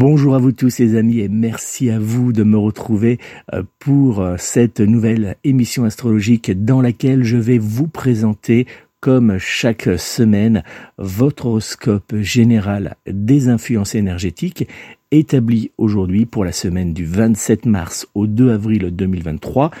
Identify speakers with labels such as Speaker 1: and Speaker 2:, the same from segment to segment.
Speaker 1: Bonjour à vous tous les amis et merci à vous de me retrouver euh, pour euh, cette nouvelle émission astrologique dans laquelle je vais vous présenter comme chaque semaine votre horoscope général des influences énergétiques établi aujourd'hui pour la semaine du 27 mars au 2 avril 2023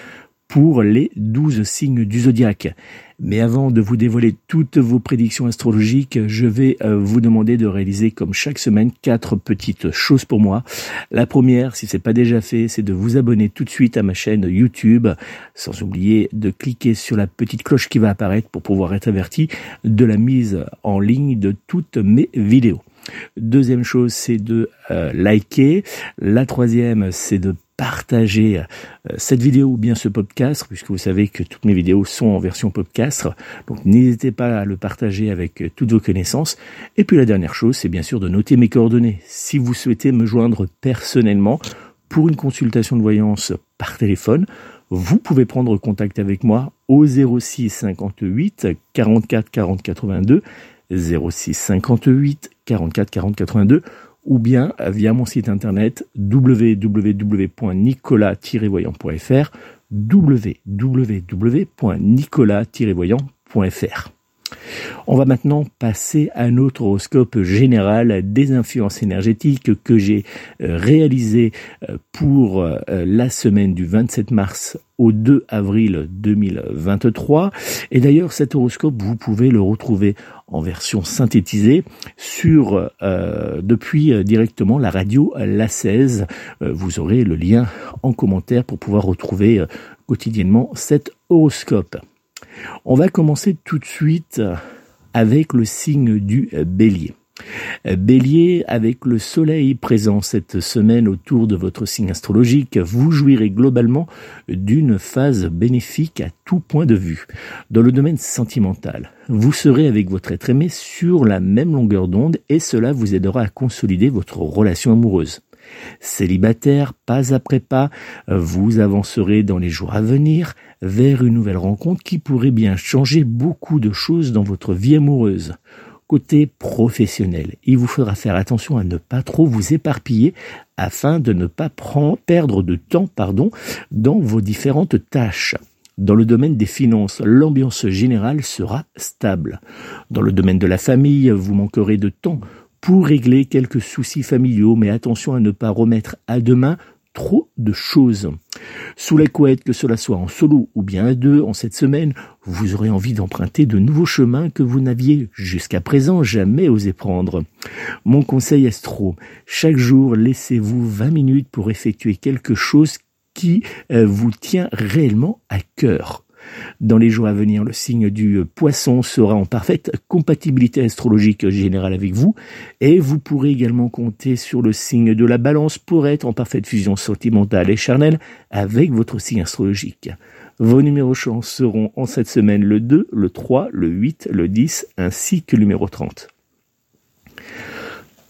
Speaker 1: pour les 12 signes du zodiaque. Mais avant de vous dévoiler toutes vos prédictions astrologiques, je vais euh, vous demander de réaliser comme chaque semaine quatre petites choses pour moi. La première, si c'est pas déjà fait, c'est de vous abonner tout de suite à ma chaîne YouTube, sans oublier de cliquer sur la petite cloche qui va apparaître pour pouvoir être averti de la mise en ligne de toutes mes vidéos. Deuxième chose, c'est de euh, liker. La troisième, c'est de partager euh, cette vidéo ou bien ce podcast, puisque vous savez que toutes mes vidéos sont en version podcast. Donc n'hésitez pas à le partager avec euh, toutes vos connaissances. Et puis la dernière chose, c'est bien sûr de noter mes coordonnées. Si vous souhaitez me joindre personnellement pour une consultation de voyance par téléphone, vous pouvez prendre contact avec moi au 06 58 44 40 82 06 58 44 40 82 ou bien via mon site internet www.nicolas-voyant.fr www.nicolas-voyant.fr on va maintenant passer à notre horoscope général des influences énergétiques que j'ai euh, réalisé euh, pour euh, la semaine du 27 mars au 2 avril 2023. Et d'ailleurs, cet horoscope, vous pouvez le retrouver en version synthétisée sur depuis directement la radio La 16. vous aurez le lien en commentaire pour pouvoir retrouver quotidiennement cet horoscope. On va commencer tout de suite avec le signe du bélier. Bélier, avec le soleil présent cette semaine autour de votre signe astrologique, vous jouirez globalement d'une phase bénéfique à tout point de vue. Dans le domaine sentimental, vous serez avec votre être aimé sur la même longueur d'onde et cela vous aidera à consolider votre relation amoureuse. Célibataire, pas après pas, vous avancerez dans les jours à venir vers une nouvelle rencontre qui pourrait bien changer beaucoup de choses dans votre vie amoureuse. Côté professionnel, il vous faudra faire attention à ne pas trop vous éparpiller afin de ne pas perdre de temps pardon, dans vos différentes tâches. Dans le domaine des finances, l'ambiance générale sera stable. Dans le domaine de la famille, vous manquerez de temps pour régler quelques soucis familiaux, mais attention à ne pas remettre à demain trop de choses. Sous la couette, que cela soit en solo ou bien à deux, en cette semaine, vous aurez envie d'emprunter de nouveaux chemins que vous n'aviez jusqu'à présent jamais osé prendre. Mon conseil astro, chaque jour, laissez-vous 20 minutes pour effectuer quelque chose qui euh, vous tient réellement à cœur. Dans les jours à venir, le signe du poisson sera en parfaite compatibilité astrologique générale avec vous et vous pourrez également compter sur le signe de la balance pour être en parfaite fusion sentimentale et charnelle avec votre signe astrologique. Vos numéros chance seront en cette semaine le 2, le 3, le 8, le 10 ainsi que le numéro 30.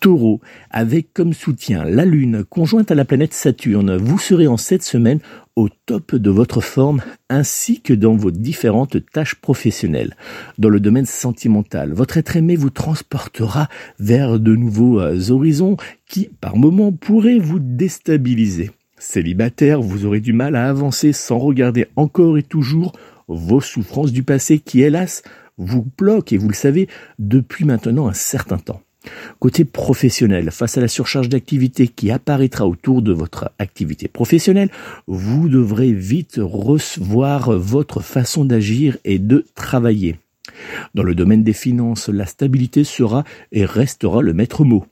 Speaker 1: Taureau, avec comme soutien la Lune conjointe à la planète Saturne, vous serez en cette semaine au top de votre forme ainsi que dans vos différentes tâches professionnelles. Dans le domaine sentimental, votre être aimé vous transportera vers de nouveaux euh, horizons qui, par moments, pourraient vous déstabiliser. Célibataire, vous aurez du mal à avancer sans regarder encore et toujours vos souffrances du passé qui, hélas, vous bloquent, et vous le savez, depuis maintenant un certain temps. Côté professionnel, face à la surcharge d'activité qui apparaîtra autour de votre activité professionnelle, vous devrez vite recevoir votre façon d'agir et de travailler. Dans le domaine des finances, la stabilité sera et restera le maître mot.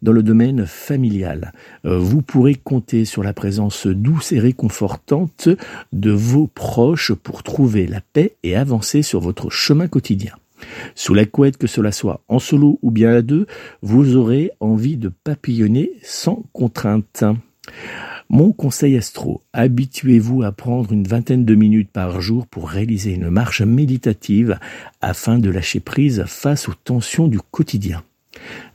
Speaker 1: Dans le domaine familial, vous pourrez compter sur la présence douce et réconfortante de vos proches pour trouver la paix et avancer sur votre chemin quotidien. Sous la couette, que cela soit en solo ou bien à deux, vous aurez envie de papillonner sans contrainte. Mon conseil astro, habituez-vous à prendre une vingtaine de minutes par jour pour réaliser une marche méditative afin de lâcher prise face aux tensions du quotidien.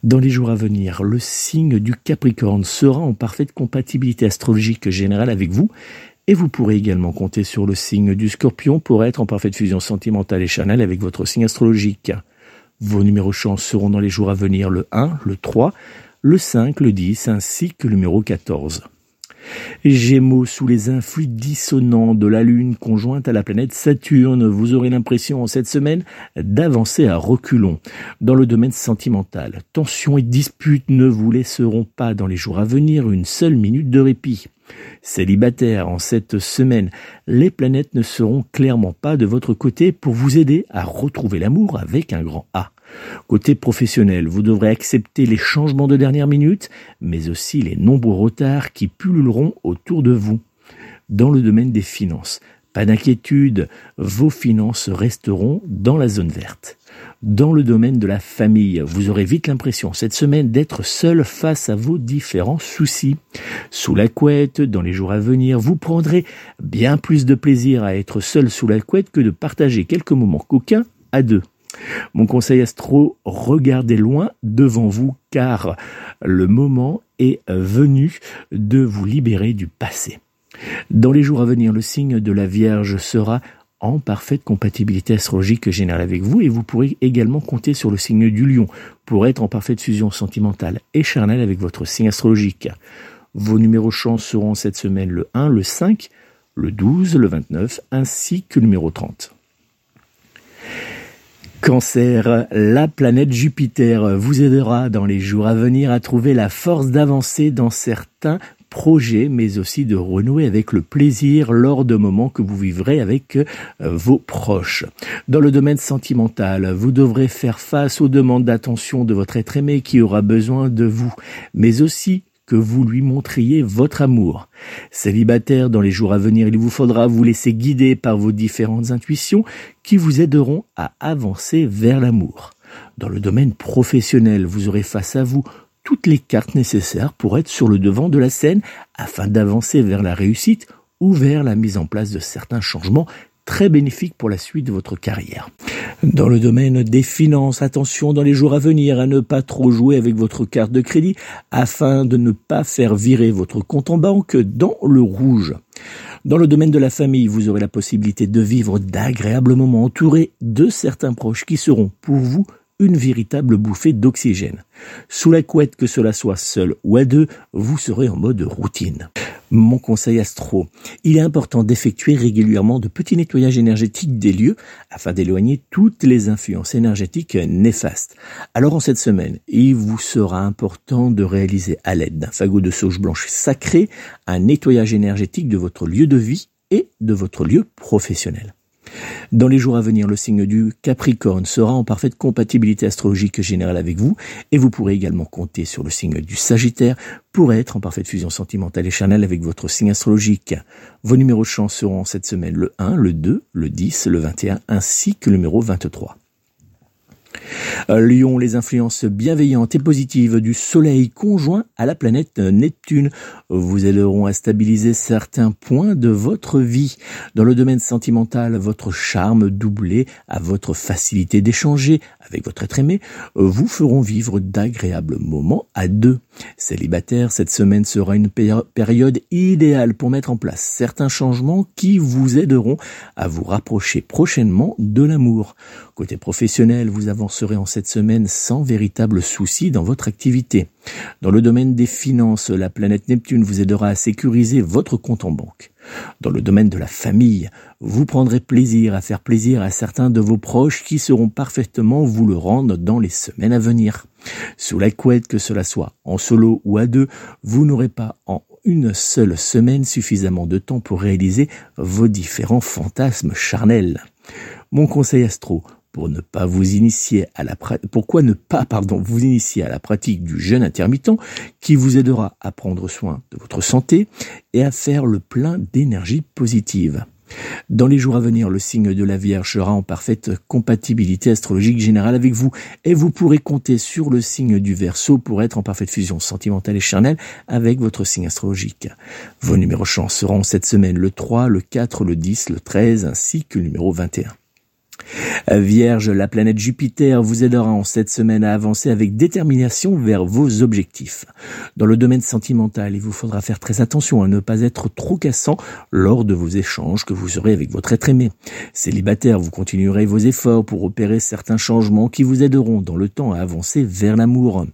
Speaker 1: Dans les jours à venir, le signe du Capricorne sera en parfaite compatibilité astrologique générale avec vous et vous pourrez également compter sur le signe du scorpion pour être en parfaite fusion sentimentale et charnelle avec votre signe astrologique. Vos numéros chance seront dans les jours à venir le 1, le 3, le 5, le 10 ainsi que le numéro 14. Gémeaux, sous les influx dissonants de la Lune conjointe à la planète Saturne, vous aurez l'impression en cette semaine d'avancer à reculons. Dans le domaine sentimental, tensions et disputes ne vous laisseront pas dans les jours à venir une seule minute de répit. Célibataire en cette semaine, les planètes ne seront clairement pas de votre côté pour vous aider à retrouver l'amour avec un grand A. Côté professionnel, vous devrez accepter les changements de dernière minute, mais aussi les nombreux retards qui pulluleront autour de vous. Dans le domaine des finances, pas d'inquiétude, vos finances resteront dans la zone verte. Dans le domaine de la famille, vous aurez vite l'impression cette semaine d'être seul face à vos différents soucis. Sous la couette, dans les jours à venir, vous prendrez bien plus de plaisir à être seul sous la couette que de partager quelques moments coquins à deux. Mon conseil astro, regardez loin devant vous car le moment est venu de vous libérer du passé. Dans les jours à venir, le signe de la Vierge sera en parfaite compatibilité astrologique générale avec vous et vous pourrez également compter sur le signe du lion pour être en parfaite fusion sentimentale et charnelle avec votre signe astrologique. Vos numéros chance seront cette semaine le 1, le 5, le 12, le 29 ainsi que le numéro 30. Cancer, la planète Jupiter vous aidera dans les jours à venir à trouver la force d'avancer dans certains projets, mais aussi de renouer avec le plaisir lors de moments que vous vivrez avec euh, vos proches. Dans le domaine sentimental, vous devrez faire face aux demandes d'attention de votre être aimé qui aura besoin de vous, mais aussi que vous lui montriez votre amour. Célibataire, dans les jours à venir, il vous faudra vous laisser guider par vos différentes intuitions qui vous aideront à avancer vers l'amour. Dans le domaine professionnel, vous aurez face à vous toutes les cartes nécessaires pour être sur le devant de la scène afin d'avancer vers la réussite ou vers la mise en place de certains changements très bénéfiques pour la suite de votre carrière. Dans le domaine des finances, attention dans les jours à venir à ne pas trop jouer avec votre carte de crédit afin de ne pas faire virer votre compte en banque dans le rouge. Dans le domaine de la famille, vous aurez la possibilité de vivre d'agréables moments entourés de certains proches qui seront pour vous une véritable bouffée d'oxygène. Sous la couette, que cela soit seul ou à deux, vous serez en mode routine. Mon conseil astro, il est important d'effectuer régulièrement de petits nettoyages énergétiques des lieux afin d'éloigner toutes les influences énergétiques néfastes. Alors en cette semaine, il vous sera important de réaliser à l'aide d'un fagot de sauge blanche sacré un nettoyage énergétique de votre lieu de vie et de votre lieu professionnel. Dans les jours à venir, le signe du Capricorne sera en parfaite compatibilité astrologique générale avec vous et vous pourrez également compter sur le signe du Sagittaire pour être en parfaite fusion sentimentale et charnelle avec votre signe astrologique. Vos numéros de chance seront cette semaine le 1, le 2, le 10, le 21 ainsi que le numéro 23. Lyon, les influences bienveillantes et positives du Soleil conjoint à la planète Neptune vous aideront à stabiliser certains points de votre vie. Dans le domaine sentimental, votre charme doublé à votre facilité d'échanger avec votre être aimé vous feront vivre d'agréables moments à deux. Célibataire, cette semaine sera une période idéale pour mettre en place certains changements qui vous aideront à vous rapprocher prochainement de l'amour. Côté professionnel, vous avancerez en cette semaine sans véritable souci dans votre activité. Dans le domaine des finances, la planète Neptune vous aidera à sécuriser votre compte en banque. Dans le domaine de la famille, vous prendrez plaisir à faire plaisir à certains de vos proches qui seront parfaitement vous le rendre dans les semaines à venir. Sous la couette, que cela soit en solo ou à deux, vous n'aurez pas en une seule semaine suffisamment de temps pour réaliser vos différents fantasmes charnels. Mon conseil astro, pour ne pas vous initier à la pourquoi ne pas pardon vous initier à la pratique du jeûne intermittent qui vous aidera à prendre soin de votre santé et à faire le plein d'énergie positive. Dans les jours à venir, le signe de la Vierge sera en parfaite compatibilité astrologique générale avec vous et vous pourrez compter sur le signe du Verseau pour être en parfaite fusion sentimentale et charnelle avec votre signe astrologique. Vos numéros chance seront cette semaine le 3, le 4, le 10, le 13 ainsi que le numéro 21. Vierge, la planète Jupiter vous aidera en cette semaine à avancer avec détermination vers vos objectifs. Dans le domaine sentimental, il vous faudra faire très attention à ne pas être trop cassant lors de vos échanges que vous aurez avec votre être aimé. Célibataire, vous continuerez vos efforts pour opérer certains changements qui vous aideront dans le temps à avancer vers l'amour.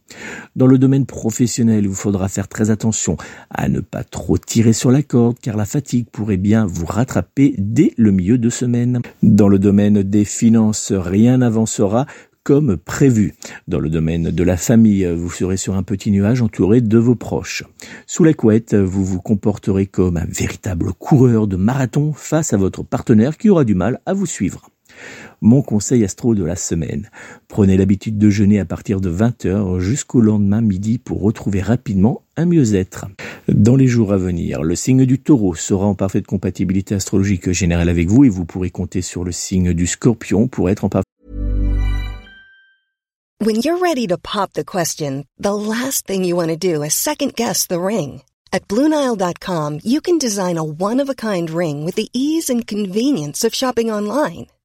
Speaker 1: Dans le domaine professionnel, il vous faudra faire très attention à ne pas trop tirer sur la corde car la fatigue pourrait bien vous rattraper dès le milieu de semaine. Dans le domaine finances, rien n'avancera comme prévu. Dans le domaine de la famille, vous serez sur un petit nuage entouré de vos proches. Sous la couette, vous vous comporterez comme un véritable coureur de marathon face à votre partenaire qui aura du mal à vous suivre. Mon conseil astro de la semaine. Prenez l'habitude de jeûner à partir de 20h jusqu'au lendemain midi pour retrouver rapidement un mieux-être. Dans les jours à venir, le signe du taureau sera en parfaite compatibilité astrologique générale avec vous et vous pourrez compter sur le signe du scorpion pour être en parfaite
Speaker 2: When you're ready to pop the question, the last thing you want to do is second guess the ring. At BlueNile.com, you can design a one-of-a-kind ring with the ease and convenience of shopping online.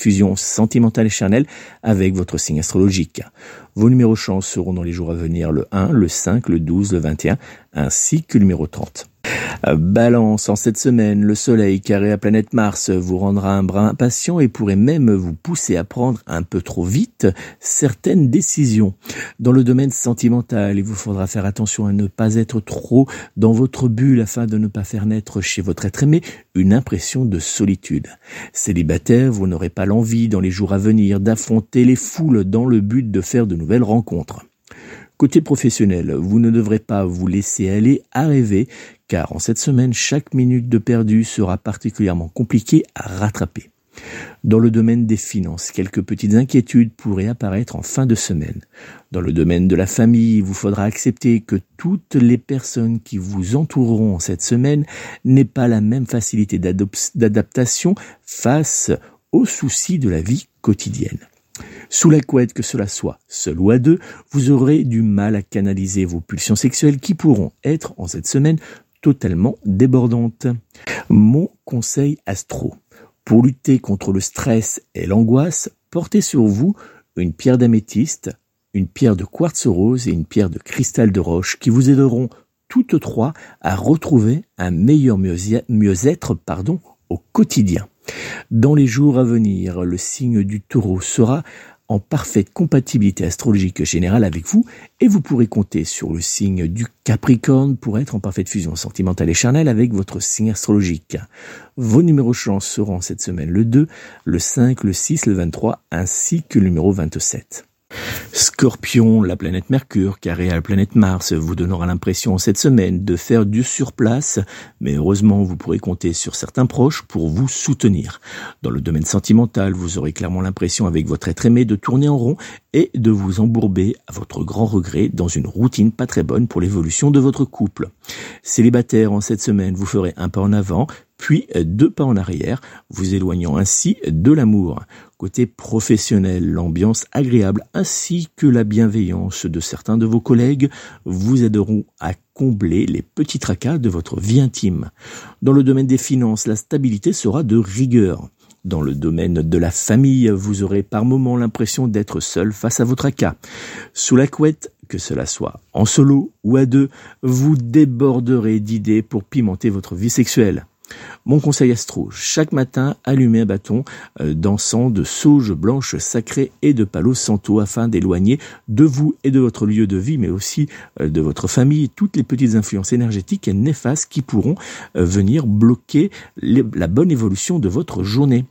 Speaker 1: Fusion sentimentale et charnelle avec votre signe astrologique. Vos numéros chance seront dans les jours à venir le 1, le 5, le 12, le 21 ainsi que le numéro 30. Balance, en cette semaine, le soleil carré à planète Mars vous rendra un brin impatient et pourrait même vous pousser à prendre un peu trop vite certaines décisions. Dans le domaine sentimental, il vous faudra faire attention à ne pas être trop dans votre bulle afin de ne pas faire naître chez votre être aimé une impression de solitude. Célibataire, vous n'aurez pas l'envie dans les jours à venir d'affronter les foules dans le but de faire de nouvelles rencontres. Côté professionnel, vous ne devrez pas vous laisser aller à rêver, car en cette semaine, chaque minute de perdu sera particulièrement compliquée à rattraper. Dans le domaine des finances, quelques petites inquiétudes pourraient apparaître en fin de semaine. Dans le domaine de la famille, il vous faudra accepter que toutes les personnes qui vous entoureront en cette semaine n'aient pas la même facilité d'adaptation face aux soucis de la vie quotidienne. Sous la couette que cela soit, seul ou à deux, vous aurez du mal à canaliser vos pulsions sexuelles qui pourront être en cette semaine totalement débordantes. Mon conseil astro. Pour lutter contre le stress et l'angoisse, portez sur vous une pierre d'améthyste, une pierre de quartz rose et une pierre de cristal de roche qui vous aideront toutes trois à retrouver un meilleur mieux-être pardon, au quotidien. Dans les jours à venir, le signe du taureau sera en parfaite compatibilité astrologique générale avec vous et vous pourrez compter sur le signe du Capricorne pour être en parfaite fusion sentimentale et charnelle avec votre signe astrologique. Vos numéros chance seront cette semaine le 2, le 5, le 6, le 23 ainsi que le numéro 27. Scorpion, la planète Mercure, carré à la planète Mars, vous donnera l'impression cette semaine de faire du surplace, mais heureusement vous pourrez compter sur certains proches pour vous soutenir. Dans le domaine sentimental, vous aurez clairement l'impression avec votre être aimé de tourner en rond et de vous embourber à votre grand regret dans une routine pas très bonne pour l'évolution de votre couple. Célibataire en cette semaine, vous ferez un pas en avant, puis deux pas en arrière, vous éloignant ainsi de l'amour. Côté professionnel, l'ambiance agréable ainsi que la bienveillance de certains de vos collègues vous aideront à combler les petits tracas de votre vie intime. Dans le domaine des finances, la stabilité sera de rigueur. Dans le domaine de la famille, vous aurez par moments l'impression d'être seul face à vos tracas. Sous la couette, que cela soit en solo ou à deux, vous déborderez d'idées pour pimenter votre vie sexuelle. Mon conseil astro, chaque matin, allumez un bâton euh, d'encens de sauge blanche sacrée et de palo santo afin d'éloigner de vous et de votre lieu de vie, mais aussi euh, de votre famille, toutes les petites influences énergétiques et néfastes qui pourront euh, venir bloquer la bonne évolution de votre journée.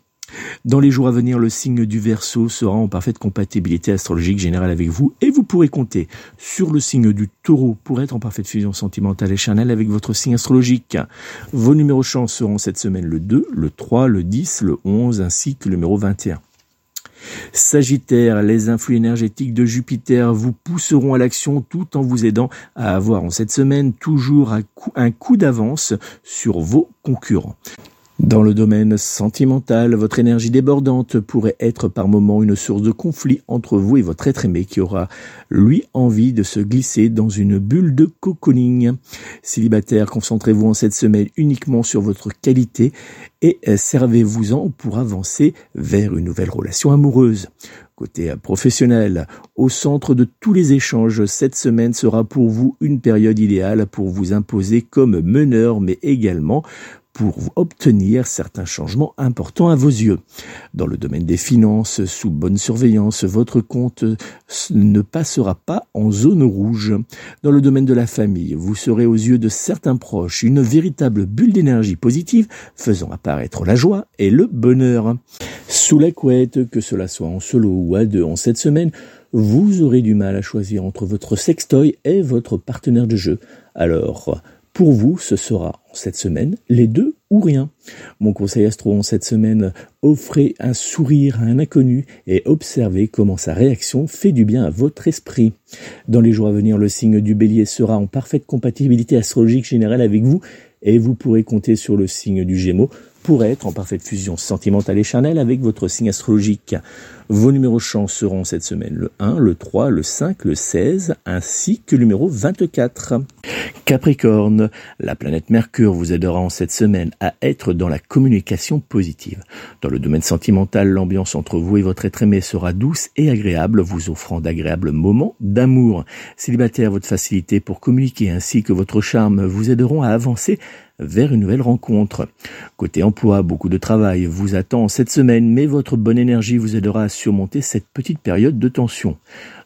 Speaker 1: Dans les jours à venir, le signe du Verseau sera en parfaite compatibilité astrologique générale avec vous et vous pourrez compter sur le signe du Taureau pour être en parfaite fusion sentimentale et charnelle avec votre signe astrologique. Vos numéros chance seront cette semaine le 2, le 3, le 10, le 11 ainsi que le numéro 21. Sagittaire, les influx énergétiques de Jupiter vous pousseront à l'action tout en vous aidant à avoir en cette semaine toujours un coup, d'avance sur vos concurrents. Dans le domaine sentimental, votre énergie débordante pourrait être par moments une source de conflit entre vous et votre être aimé qui aura, lui, envie de se glisser dans une bulle de cocooning. Célibataire, concentrez-vous en cette semaine uniquement sur votre qualité et servez-vous-en pour avancer vers une nouvelle relation amoureuse. Côté professionnel, au centre de tous les échanges, cette semaine sera pour vous une période idéale pour vous imposer comme meneur, mais également pour obtenir certains changements importants à vos yeux. Dans le domaine des finances, sous bonne surveillance, votre compte ne passera pas en zone rouge. Dans le domaine de la famille, vous serez aux yeux de certains proches une véritable bulle d'énergie positive faisant apparaître la joie et le bonheur. Sous la couette, que cela soit en solo ou à deux en cette semaine, vous aurez du mal à choisir entre votre sextoy et votre partenaire de jeu. Alors, pour vous, ce sera en cette semaine les deux ou rien. Mon conseil astro en cette semaine, offrez un sourire à un inconnu et observez comment sa réaction fait du bien à votre esprit. Dans les jours à venir, le signe du bélier sera en parfaite compatibilité astrologique générale avec vous et vous pourrez compter sur le signe du gémeaux pour être en parfaite fusion sentimentale et charnelle avec votre signe astrologique. Vos numéros chance seront cette semaine le 1, le 3, le 5, le 16, ainsi que le numéro 24. Capricorne, la planète Mercure vous aidera en cette semaine à être dans la communication positive. Dans le domaine sentimental, l'ambiance entre vous et votre être aimé sera douce et agréable, vous offrant d'agréables moments d'amour. Célibataire, votre facilité pour communiquer ainsi que votre charme vous aideront à avancer vers une nouvelle rencontre. Côté emploi, beaucoup de travail vous attend cette semaine, mais votre bonne énergie vous aidera à surmonter cette petite période de tension.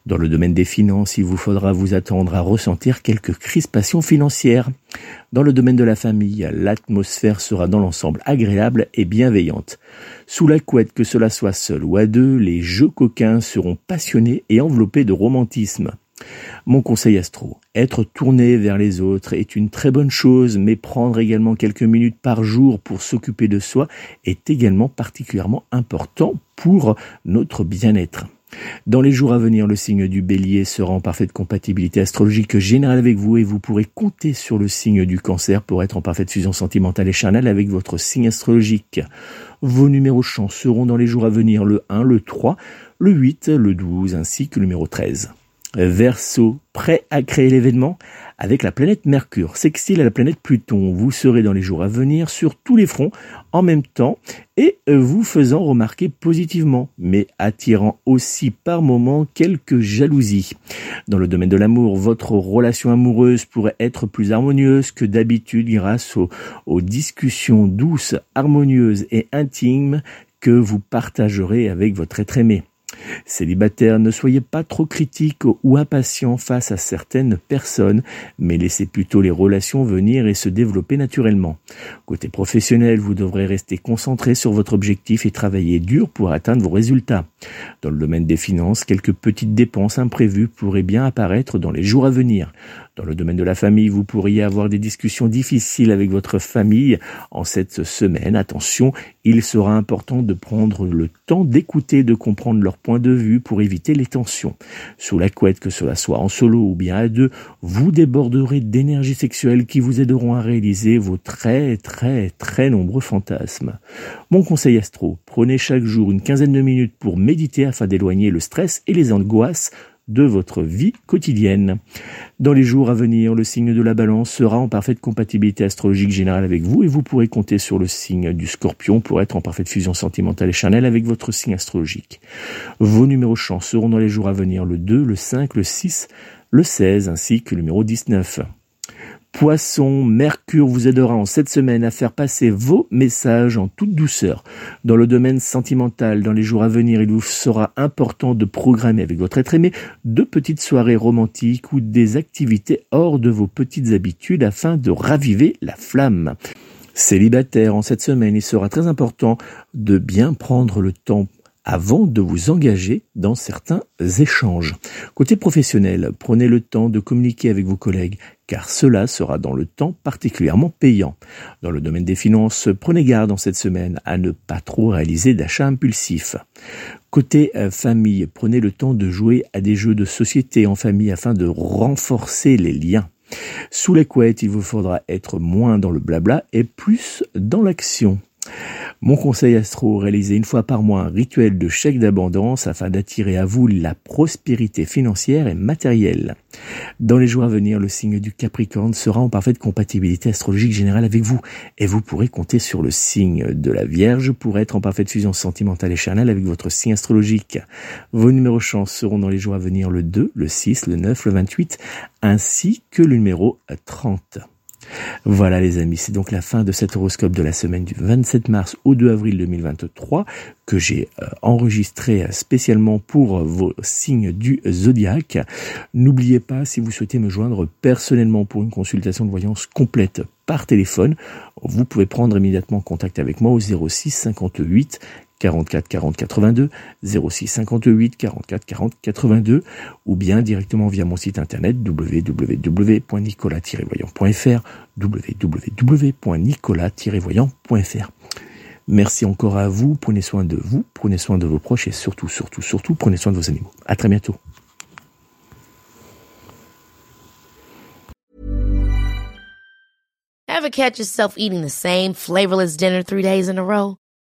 Speaker 1: Dans le domaine des finances, il vous faudra vous attendre à ressentir quelques crispations financières. Dans le domaine de la famille, l'atmosphère sera dans l'ensemble agréable et bienveillante. Sous la couette, que cela soit seul ou à deux, les jeux coquins seront passionnés et enveloppés de romantisme. Mon conseil astro, être tourné vers les autres est une très bonne chose, mais prendre également quelques minutes par jour pour s'occuper de soi est également particulièrement important pour notre bien-être. Dans les jours à venir, le signe du bélier sera en parfaite compatibilité astrologique générale avec vous et vous pourrez compter sur le signe du cancer pour être en parfaite fusion sentimentale et charnelle avec votre signe astrologique. Vos numéros chance seront dans les jours à venir le 1, le 3, le 8, le 12 ainsi que le numéro 13. Verseau, prêt à créer l'événement avec la planète Mercure, sextile à la planète Pluton. Vous serez dans les jours à venir sur tous les fronts en même temps et euh, vous faisant remarquer positivement, mais attirant aussi par moments quelques jalousies. Dans le domaine de l'amour, votre relation amoureuse pourrait être plus harmonieuse que d'habitude grâce aux, aux discussions douces, harmonieuses et intimes que vous partagerez avec votre être aimé. Célibataire, ne soyez pas trop critique ou impatient face à certaines personnes, mais laissez plutôt les relations venir et se développer naturellement. Côté professionnel, vous devrez rester concentré sur votre objectif et travailler dur pour atteindre vos résultats. Dans le domaine des finances, quelques petites dépenses imprévues pourraient bien apparaître dans les jours à venir. Dans le domaine de la famille, vous pourriez avoir des discussions difficiles avec votre famille en cette semaine. Attention, il sera important de prendre le temps d'écouter, de comprendre leur point de vue pour éviter les tensions. Sous la couette, que cela soit en solo ou bien à deux, vous déborderez d'énergie sexuelle qui vous aideront à réaliser vos très très très nombreux fantasmes. Mon conseil astro, prenez chaque jour une quinzaine de minutes pour méditer afin d'éloigner le stress et les angoisses de votre vie quotidienne. Dans les jours à venir, le signe de la balance sera en parfaite compatibilité astrologique générale avec vous et vous pourrez compter sur le signe du scorpion pour être en parfaite fusion sentimentale et charnelle avec votre signe astrologique. Vos numéros chance seront dans les jours à venir le 2, le 5, le 6, le 16 ainsi que le numéro 19. Poisson, Mercure vous aidera en cette semaine à faire passer vos messages en toute douceur. Dans le domaine sentimental, dans les jours à venir, il vous sera important de programmer avec votre être aimé de petites soirées romantiques ou des activités hors de vos petites habitudes afin de raviver la flamme. Célibataire, en cette semaine, il sera très important de bien prendre le temps avant de vous engager dans certains échanges. Côté professionnel, prenez le temps de communiquer avec vos collègues, car cela sera dans le temps particulièrement payant. Dans le domaine des finances, prenez garde en cette semaine à ne pas trop réaliser d'achats impulsifs. Côté euh, famille, prenez le temps de jouer à des jeux de société en famille afin de renforcer les liens. Sous les couettes, il vous faudra être moins dans le blabla et plus dans l'action. Mon conseil astro, réalisez une fois par mois un rituel de chèque d'abondance afin d'attirer à vous la prospérité financière et matérielle. Dans les jours à venir, le signe du Capricorne sera en parfaite compatibilité astrologique générale avec vous et vous pourrez compter sur le signe de la Vierge pour être en parfaite fusion sentimentale et charnelle avec votre signe astrologique. Vos numéros chance seront dans les jours à venir le 2, le 6, le 9, le 28 ainsi que le numéro 30. Voilà les amis, c'est donc la fin de cet horoscope de la semaine du 27 mars au 2 avril 2023 que j'ai euh, enregistré spécialement pour vos signes du zodiaque. N'oubliez pas, si vous souhaitez me joindre personnellement pour une consultation de voyance complète par téléphone, vous pouvez prendre immédiatement contact avec moi au 06 58 44 40 82, 06 58 44 40 82, ou bien directement via mon site internet www.nicolas-voyant.fr. Merci encore à vous, prenez soin de vous, prenez soin de vos proches et surtout, surtout, surtout, prenez soin de vos animaux. À très bientôt.
Speaker 3: Ever catch yourself eating the same flavorless dinner three days in a row?